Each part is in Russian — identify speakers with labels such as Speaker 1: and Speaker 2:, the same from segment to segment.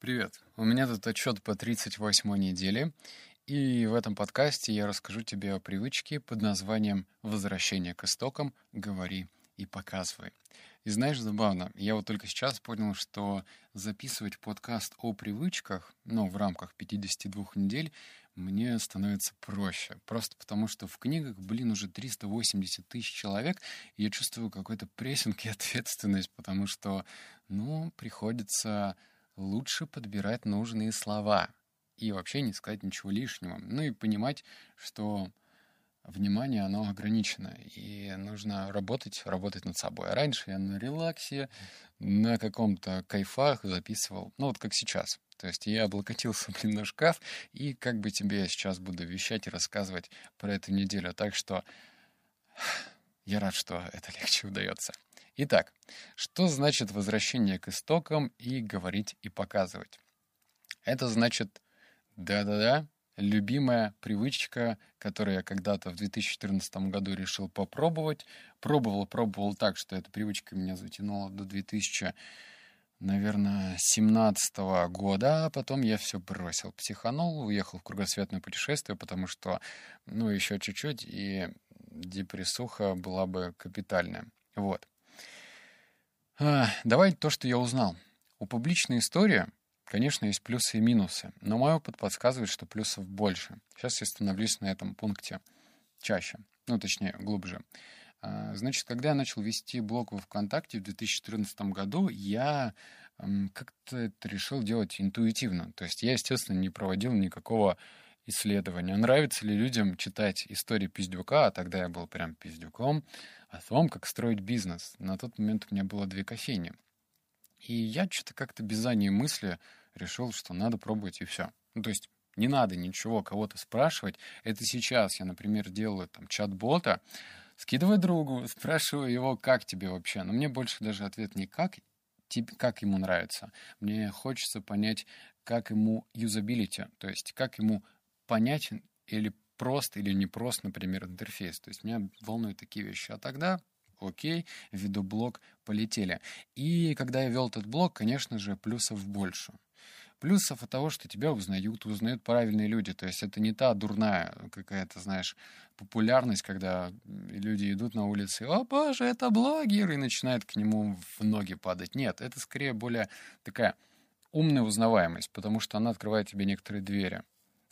Speaker 1: Привет. У меня тут отчет по 38 неделе, и в этом подкасте я расскажу тебе о привычке под названием «Возвращение к истокам. Говори и показывай». И знаешь, забавно, я вот только сейчас понял, что записывать подкаст о привычках, ну, в рамках 52 недель, мне становится проще. Просто потому, что в книгах, блин, уже 380 тысяч человек, и я чувствую какой-то прессинг и ответственность, потому что, ну, приходится лучше подбирать нужные слова и вообще не сказать ничего лишнего. Ну и понимать, что внимание, оно ограничено, и нужно работать, работать над собой. А раньше я на релаксе, на каком-то кайфах записывал, ну вот как сейчас. То есть я облокотился, блин, на шкаф, и как бы тебе я сейчас буду вещать и рассказывать про эту неделю. Так что я рад, что это легче удается. Итак, что значит возвращение к истокам и говорить и показывать? Это значит, да-да-да, любимая привычка, которую я когда-то в 2014 году решил попробовать. Пробовал, пробовал так, что эта привычка меня затянула до 2000 наверное, 17 -го года, а потом я все бросил. Психанул, уехал в кругосветное путешествие, потому что, ну, еще чуть-чуть, и депрессуха была бы капитальная. Вот. А, давай то, что я узнал. У публичной истории, конечно, есть плюсы и минусы, но мой опыт подсказывает, что плюсов больше. Сейчас я становлюсь на этом пункте чаще, ну, точнее, глубже. А, значит, когда я начал вести блог во ВКонтакте в 2014 году, я как-то это решил делать интуитивно. То есть я, естественно, не проводил никакого исследования. Нравится ли людям читать истории пиздюка, а тогда я был прям пиздюком, о том, как строить бизнес. На тот момент у меня было две кофейни. И я что-то как-то без задней мысли решил, что надо пробовать и все. Ну, то есть не надо ничего кого-то спрашивать. Это сейчас я, например, делаю там чат-бота, скидываю другу, спрашиваю его, как тебе вообще. Но мне больше даже ответ не как, тебе, как ему нравится. Мне хочется понять, как ему юзабилити, то есть как ему понятен или прост или не прост, например, интерфейс. То есть меня волнуют такие вещи. А тогда окей, введу блок, полетели. И когда я вел этот блок, конечно же, плюсов больше. Плюсов от того, что тебя узнают, узнают правильные люди. То есть это не та дурная какая-то, знаешь, популярность, когда люди идут на улице, о боже, это блогер, и начинают к нему в ноги падать. Нет, это скорее более такая умная узнаваемость, потому что она открывает тебе некоторые двери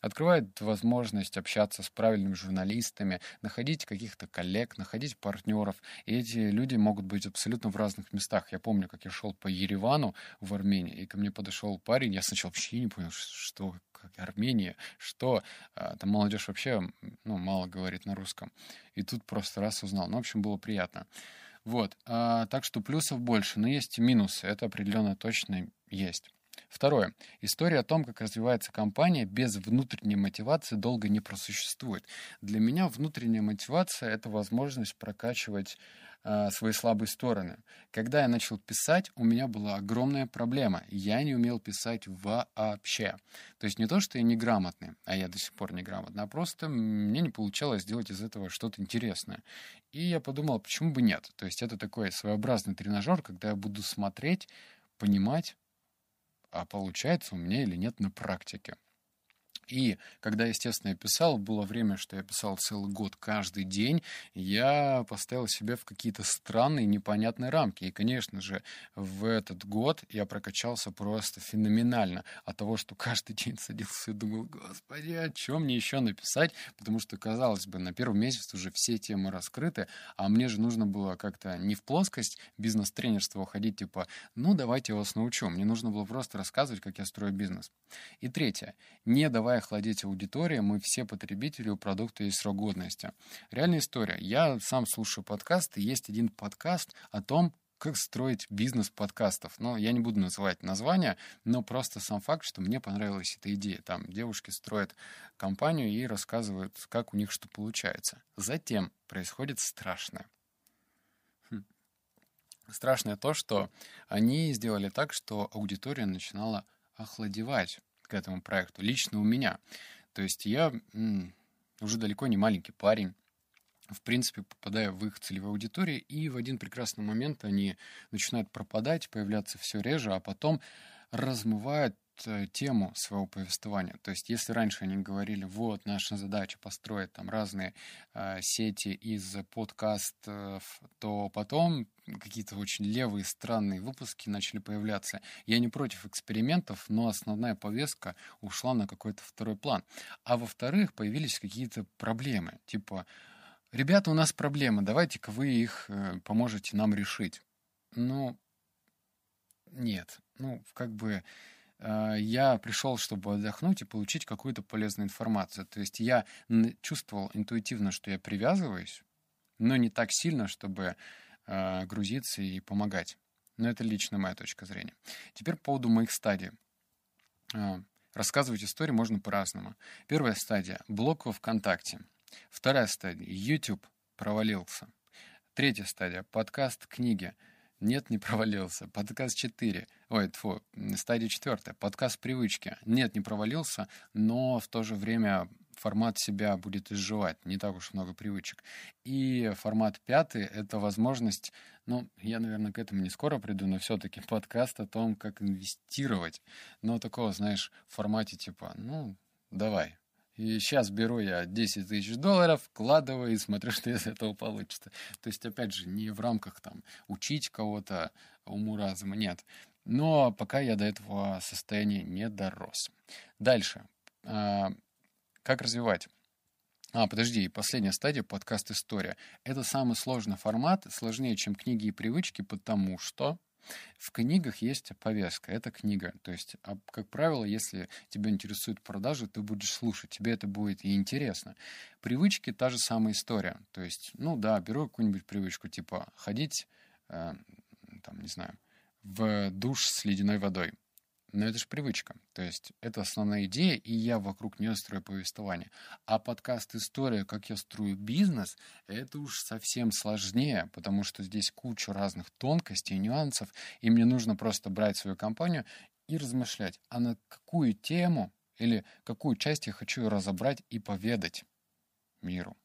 Speaker 1: открывает возможность общаться с правильными журналистами, находить каких-то коллег, находить партнеров. И эти люди могут быть абсолютно в разных местах. Я помню, как я шел по Еревану в Армении, и ко мне подошел парень, я сначала вообще не понял, что как Армения, что а, там молодежь вообще ну, мало говорит на русском. И тут просто раз узнал. Ну, в общем, было приятно. Вот. А, так что плюсов больше, но есть и минусы. Это определенно точно есть. Второе. История о том, как развивается компания без внутренней мотивации долго не просуществует. Для меня внутренняя мотивация — это возможность прокачивать э, свои слабые стороны. Когда я начал писать, у меня была огромная проблема. Я не умел писать вообще. То есть не то, что я неграмотный, а я до сих пор неграмотный, а просто мне не получалось сделать из этого что-то интересное. И я подумал, почему бы нет? То есть это такой своеобразный тренажер, когда я буду смотреть, понимать, а получается у меня или нет на практике. И когда, естественно, я писал, было время, что я писал целый год каждый день, я поставил себя в какие-то странные, непонятные рамки. И, конечно же, в этот год я прокачался просто феноменально от того, что каждый день садился и думал, господи, о чем мне еще написать? Потому что, казалось бы, на первый месяц уже все темы раскрыты, а мне же нужно было как-то не в плоскость бизнес-тренерства уходить, типа, ну, давайте я вас научу. Мне нужно было просто рассказывать, как я строю бизнес. И третье. Не давай охладить аудиторию, мы все потребители, у продукта есть срок годности. Реальная история. Я сам слушаю подкасты, есть один подкаст о том, как строить бизнес подкастов. Но я не буду называть название, но просто сам факт, что мне понравилась эта идея. Там девушки строят компанию и рассказывают, как у них что получается. Затем происходит страшное. Хм. Страшное то, что они сделали так, что аудитория начинала охладевать к этому проекту, лично у меня. То есть я уже далеко не маленький парень, в принципе, попадаю в их целевую аудиторию, и в один прекрасный момент они начинают пропадать, появляться все реже, а потом размывают тему своего повествования. То есть, если раньше они говорили, вот, наша задача построить там разные э, сети из подкастов, то потом какие-то очень левые, странные выпуски начали появляться. Я не против экспериментов, но основная повестка ушла на какой-то второй план. А во-вторых, появились какие-то проблемы, типа, ребята, у нас проблемы, давайте-ка вы их э, поможете нам решить. Ну, нет. Ну, как бы э, я пришел, чтобы отдохнуть и получить какую-то полезную информацию. То есть я чувствовал интуитивно, что я привязываюсь, но не так сильно, чтобы э, грузиться и помогать. Но это лично моя точка зрения. Теперь по поводу моих стадий. Э, рассказывать истории можно по-разному. Первая стадия — блог во ВКонтакте. Вторая стадия — YouTube провалился. Третья стадия — подкаст книги — нет, не провалился. Подкаст 4. Ой, тьфу, стадия 4. Подкаст привычки. Нет, не провалился, но в то же время формат себя будет изживать. Не так уж много привычек. И формат пятый — это возможность, ну, я, наверное, к этому не скоро приду, но все-таки подкаст о том, как инвестировать. Но такого, знаешь, в формате типа, ну, давай, и сейчас беру я 10 тысяч долларов, вкладываю и смотрю, что из этого получится. То есть, опять же, не в рамках там учить кого-то уму разума, нет. Но пока я до этого состояния не дорос. Дальше. А, как развивать? А, подожди, последняя стадия — подкаст «История». Это самый сложный формат, сложнее, чем книги и привычки, потому что в книгах есть повестка, это книга. То есть, а, как правило, если тебя интересует продажи, ты будешь слушать, тебе это будет и интересно. Привычки — та же самая история. То есть, ну да, беру какую-нибудь привычку, типа ходить, э, там, не знаю, в душ с ледяной водой. Но это же привычка. То есть это основная идея, и я вокруг нее строю повествование. А подкаст «История. Как я строю бизнес» — это уж совсем сложнее, потому что здесь куча разных тонкостей, нюансов, и мне нужно просто брать свою компанию и размышлять, а на какую тему или какую часть я хочу разобрать и поведать миру,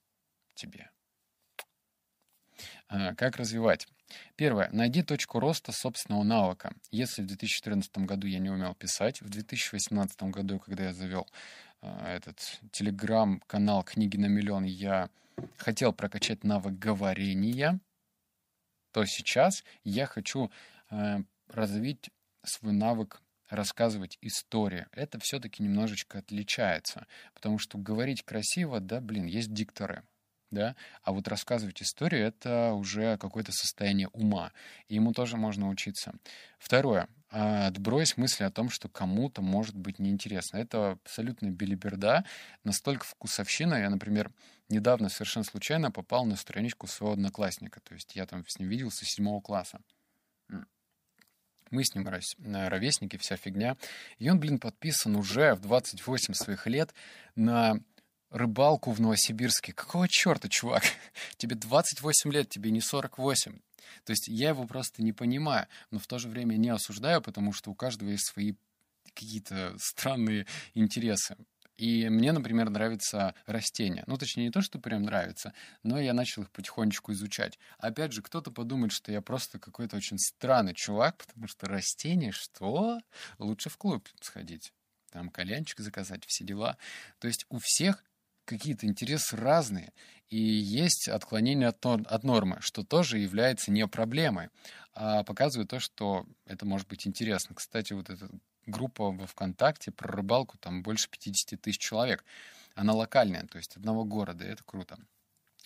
Speaker 1: тебе. А, как развивать? Первое. Найди точку роста собственного навыка. Если в 2014 году я не умел писать, в 2018 году, когда я завел э, этот телеграм-канал «Книги на миллион», я хотел прокачать навык говорения, то сейчас я хочу э, развить свой навык рассказывать истории. Это все-таки немножечко отличается, потому что говорить красиво, да, блин, есть дикторы, да, а вот рассказывать историю — это уже какое-то состояние ума, и ему тоже можно учиться. Второе. А, отбрось мысли о том, что кому-то может быть неинтересно. Это абсолютно билиберда, настолько вкусовщина. Я, например, недавно совершенно случайно попал на страничку своего одноклассника, то есть я там с ним виделся с седьмого класса. Мы с ним ровесники, вся фигня. И он, блин, подписан уже в 28 своих лет на рыбалку в Новосибирске. Какого черта, чувак? Тебе 28 лет, тебе не 48. То есть я его просто не понимаю, но в то же время не осуждаю, потому что у каждого есть свои какие-то странные интересы. И мне, например, нравятся растения. Ну, точнее, не то, что прям нравится, но я начал их потихонечку изучать. Опять же, кто-то подумает, что я просто какой-то очень странный чувак, потому что растения, что? Лучше в клуб сходить. Там кальянчик заказать, все дела. То есть у всех какие-то интересы разные, и есть отклонение от, от нормы, что тоже является не проблемой, а показывает то, что это может быть интересно. Кстати, вот эта группа во ВКонтакте про рыбалку, там больше 50 тысяч человек. Она локальная, то есть одного города, и это круто.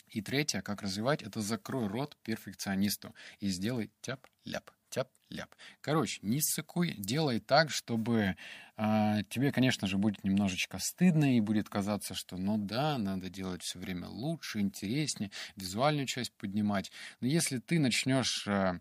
Speaker 1: И третье, как развивать, это закрой рот перфекционисту и сделай тяп-ляп тяп-ляп. Короче, не ссыкуй, делай так, чтобы э, тебе, конечно же, будет немножечко стыдно и будет казаться, что ну да, надо делать все время лучше, интереснее, визуальную часть поднимать. Но если ты начнешь э,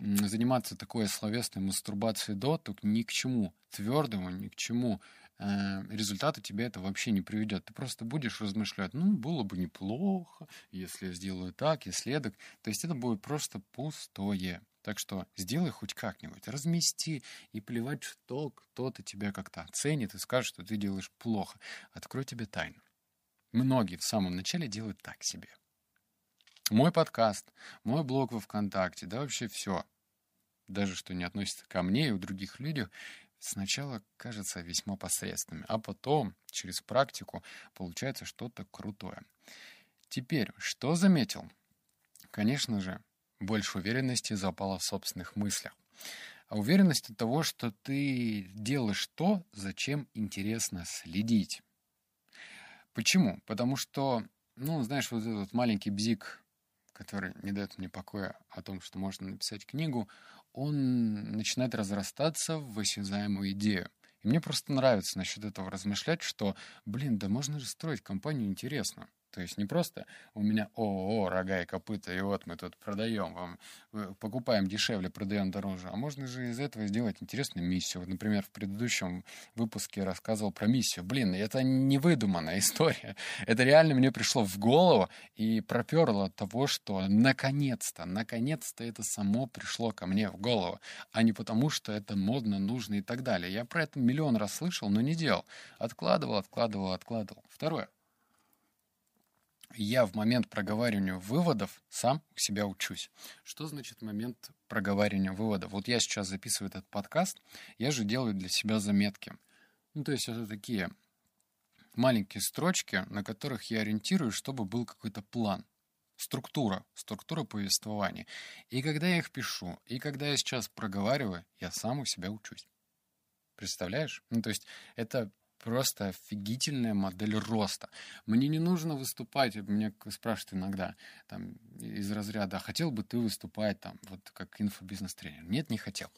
Speaker 1: заниматься такой словесной мастурбацией до, то ни к чему твердому, ни к чему э, результату тебе это вообще не приведет. Ты просто будешь размышлять, ну, было бы неплохо, если я сделаю так, если эдак. То есть это будет просто пустое. Так что сделай хоть как-нибудь, размести и плевать, что кто-то тебя как-то оценит и скажет, что ты делаешь плохо. Открой тебе тайну. Многие в самом начале делают так себе. Мой подкаст, мой блог во ВКонтакте, да вообще все, даже что не относится ко мне и у других людей, сначала кажется весьма посредственными, а потом через практику получается что-то крутое. Теперь, что заметил? Конечно же, больше уверенности запало в собственных мыслях. А уверенность от того, что ты делаешь то, зачем интересно следить. Почему? Потому что, ну, знаешь, вот этот маленький бзик, который не дает мне покоя о том, что можно написать книгу, он начинает разрастаться в осязаемую идею. И мне просто нравится насчет этого размышлять, что, блин, да можно же строить компанию интересно. То есть не просто у меня ООО, рога и копыта, и вот мы тут продаем вам, покупаем дешевле, продаем дороже. А можно же из этого сделать интересную миссию. Вот, например, в предыдущем выпуске рассказывал про миссию. Блин, это не выдуманная история. Это реально мне пришло в голову и проперло от того, что наконец-то, наконец-то это само пришло ко мне в голову, а не потому, что это модно, нужно и так далее. Я про это миллион раз слышал, но не делал. Откладывал, откладывал, откладывал. Второе я в момент проговаривания выводов сам у себя учусь. Что значит момент проговаривания выводов? Вот я сейчас записываю этот подкаст, я же делаю для себя заметки. Ну, то есть это такие маленькие строчки, на которых я ориентируюсь, чтобы был какой-то план. Структура, структура повествования. И когда я их пишу, и когда я сейчас проговариваю, я сам у себя учусь. Представляешь? Ну, то есть это просто офигительная модель роста. Мне не нужно выступать, меня спрашивают иногда там, из разряда, а хотел бы ты выступать там, вот как инфобизнес-тренер? Нет, не хотел.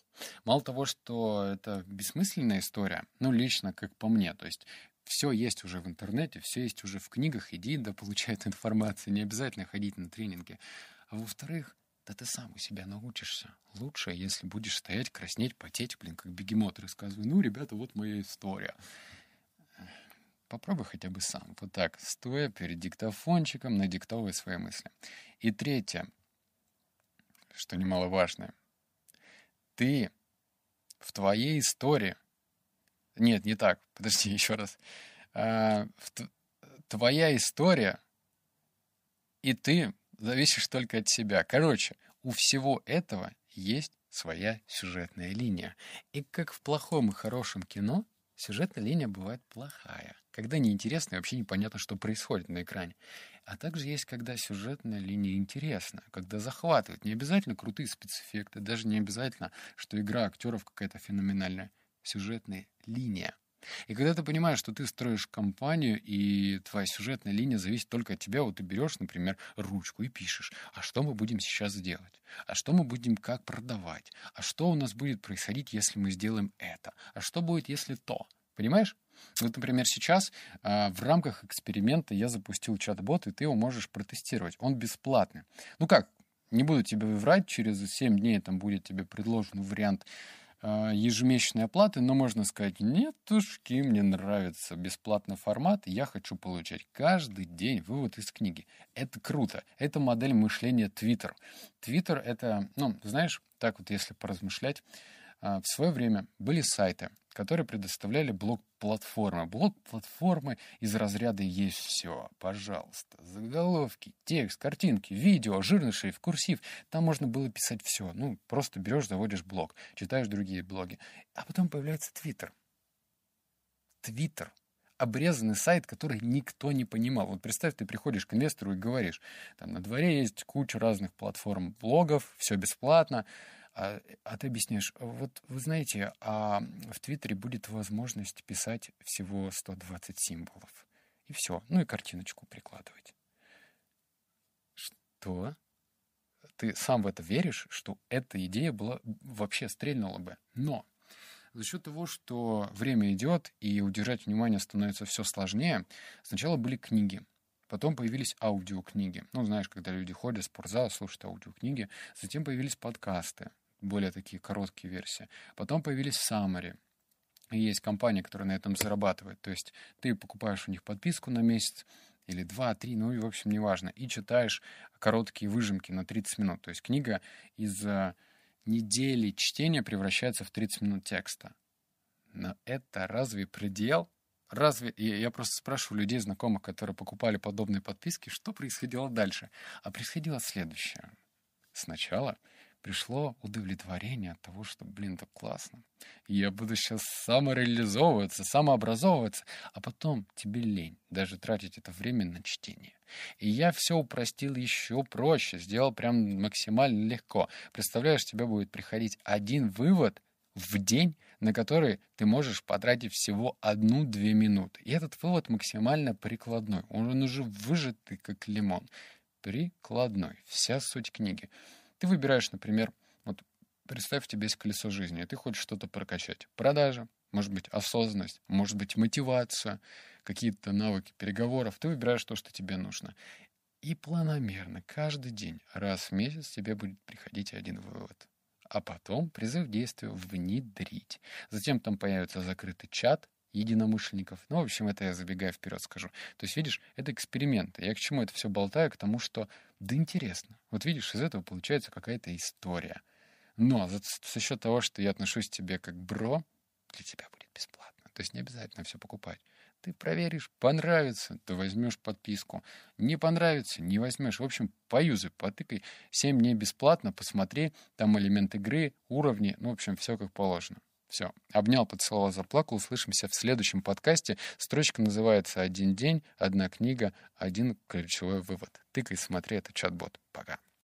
Speaker 1: Мало того, что это бессмысленная история, ну, лично, как по мне, то есть все есть уже в интернете, все есть уже в книгах, иди да получай эту информацию, не обязательно ходить на тренинги. А во-вторых, да ты сам у себя научишься. Лучше, если будешь стоять, краснеть, потеть, блин, как бегемот, рассказывай, ну, ребята, вот моя история. Попробуй хотя бы сам. Вот так, стоя перед диктофончиком, надиктовывай свои мысли. И третье, что немаловажное. Ты в твоей истории... Нет, не так. Подожди, еще раз. А, в, твоя история, и ты зависишь только от себя. Короче, у всего этого есть своя сюжетная линия. И как в плохом и хорошем кино, сюжетная линия бывает плохая когда неинтересно и вообще непонятно, что происходит на экране. А также есть, когда сюжетная линия интересна, когда захватывает. Не обязательно крутые спецэффекты, даже не обязательно, что игра актеров какая-то феноменальная. Сюжетная линия. И когда ты понимаешь, что ты строишь компанию, и твоя сюжетная линия зависит только от тебя, вот ты берешь, например, ручку и пишешь, а что мы будем сейчас делать? А что мы будем как продавать? А что у нас будет происходить, если мы сделаем это? А что будет, если то? Понимаешь? Вот, например, сейчас э, в рамках эксперимента я запустил чат-бот, и ты его можешь протестировать. Он бесплатный. Ну как, не буду тебе врать, через 7 дней там будет тебе предложен вариант ежемесячной оплаты, но можно сказать, нет, тушки, мне нравится бесплатный формат, я хочу получать каждый день вывод из книги. Это круто. Это модель мышления Twitter. Twitter это, ну, знаешь, так вот если поразмышлять, э, в свое время были сайты, которые предоставляли блок-платформы. Блок-платформы из разряда «Есть все». Пожалуйста. Заголовки, текст, картинки, видео, жирный шрифт, курсив. Там можно было писать все. Ну, просто берешь, заводишь блог, читаешь другие блоги. А потом появляется Твиттер. Твиттер обрезанный сайт, который никто не понимал. Вот представь, ты приходишь к инвестору и говоришь, там на дворе есть куча разных платформ блогов, все бесплатно, а, а ты объясняешь, вот вы знаете, а в Твиттере будет возможность писать всего 120 символов. И все. Ну и картиночку прикладывать. Что? Ты сам в это веришь, что эта идея была вообще стрельнула бы. Но за счет того, что время идет и удержать внимание становится все сложнее, сначала были книги. Потом появились аудиокниги. Ну, знаешь, когда люди ходят в спортзал, слушают аудиокниги. Затем появились подкасты более такие короткие версии. Потом появились summary. И есть компания, которая на этом зарабатывает. То есть ты покупаешь у них подписку на месяц, или два, три, ну и, в общем, неважно, и читаешь короткие выжимки на 30 минут. То есть книга из недели чтения превращается в 30 минут текста. Но это разве предел? Разве... Я просто спрашиваю людей, знакомых, которые покупали подобные подписки, что происходило дальше. А происходило следующее. Сначала пришло удовлетворение от того, что, блин, так классно. Я буду сейчас самореализовываться, самообразовываться, а потом тебе лень даже тратить это время на чтение. И я все упростил еще проще, сделал прям максимально легко. Представляешь, тебе будет приходить один вывод в день, на который ты можешь потратить всего одну-две минуты. И этот вывод максимально прикладной. Он уже выжатый, как лимон. Прикладной. Вся суть книги. Ты выбираешь, например, вот представь, у тебя есть колесо жизни, и ты хочешь что-то прокачать. Продажа, может быть, осознанность, может быть, мотивация, какие-то навыки переговоров. Ты выбираешь то, что тебе нужно. И планомерно, каждый день, раз в месяц тебе будет приходить один вывод. А потом призыв действия внедрить. Затем там появится закрытый чат, единомышленников. Ну, в общем, это я забегая вперед скажу. То есть, видишь, это эксперименты. Я к чему это все болтаю? К тому, что да интересно. Вот видишь, из этого получается какая-то история. Но за, за счет того, что я отношусь к тебе как бро, для тебя будет бесплатно. То есть не обязательно все покупать. Ты проверишь, понравится, ты возьмешь подписку. Не понравится, не возьмешь. В общем, поюзай, потыкай. 7 дней бесплатно, посмотри, там элемент игры, уровни, ну, в общем, все как положено. Все. Обнял, поцеловал, заплакал. Услышимся в следующем подкасте. Строчка называется «Один день, одна книга, один ключевой вывод». Тыкай, смотри, это чат-бот. Пока.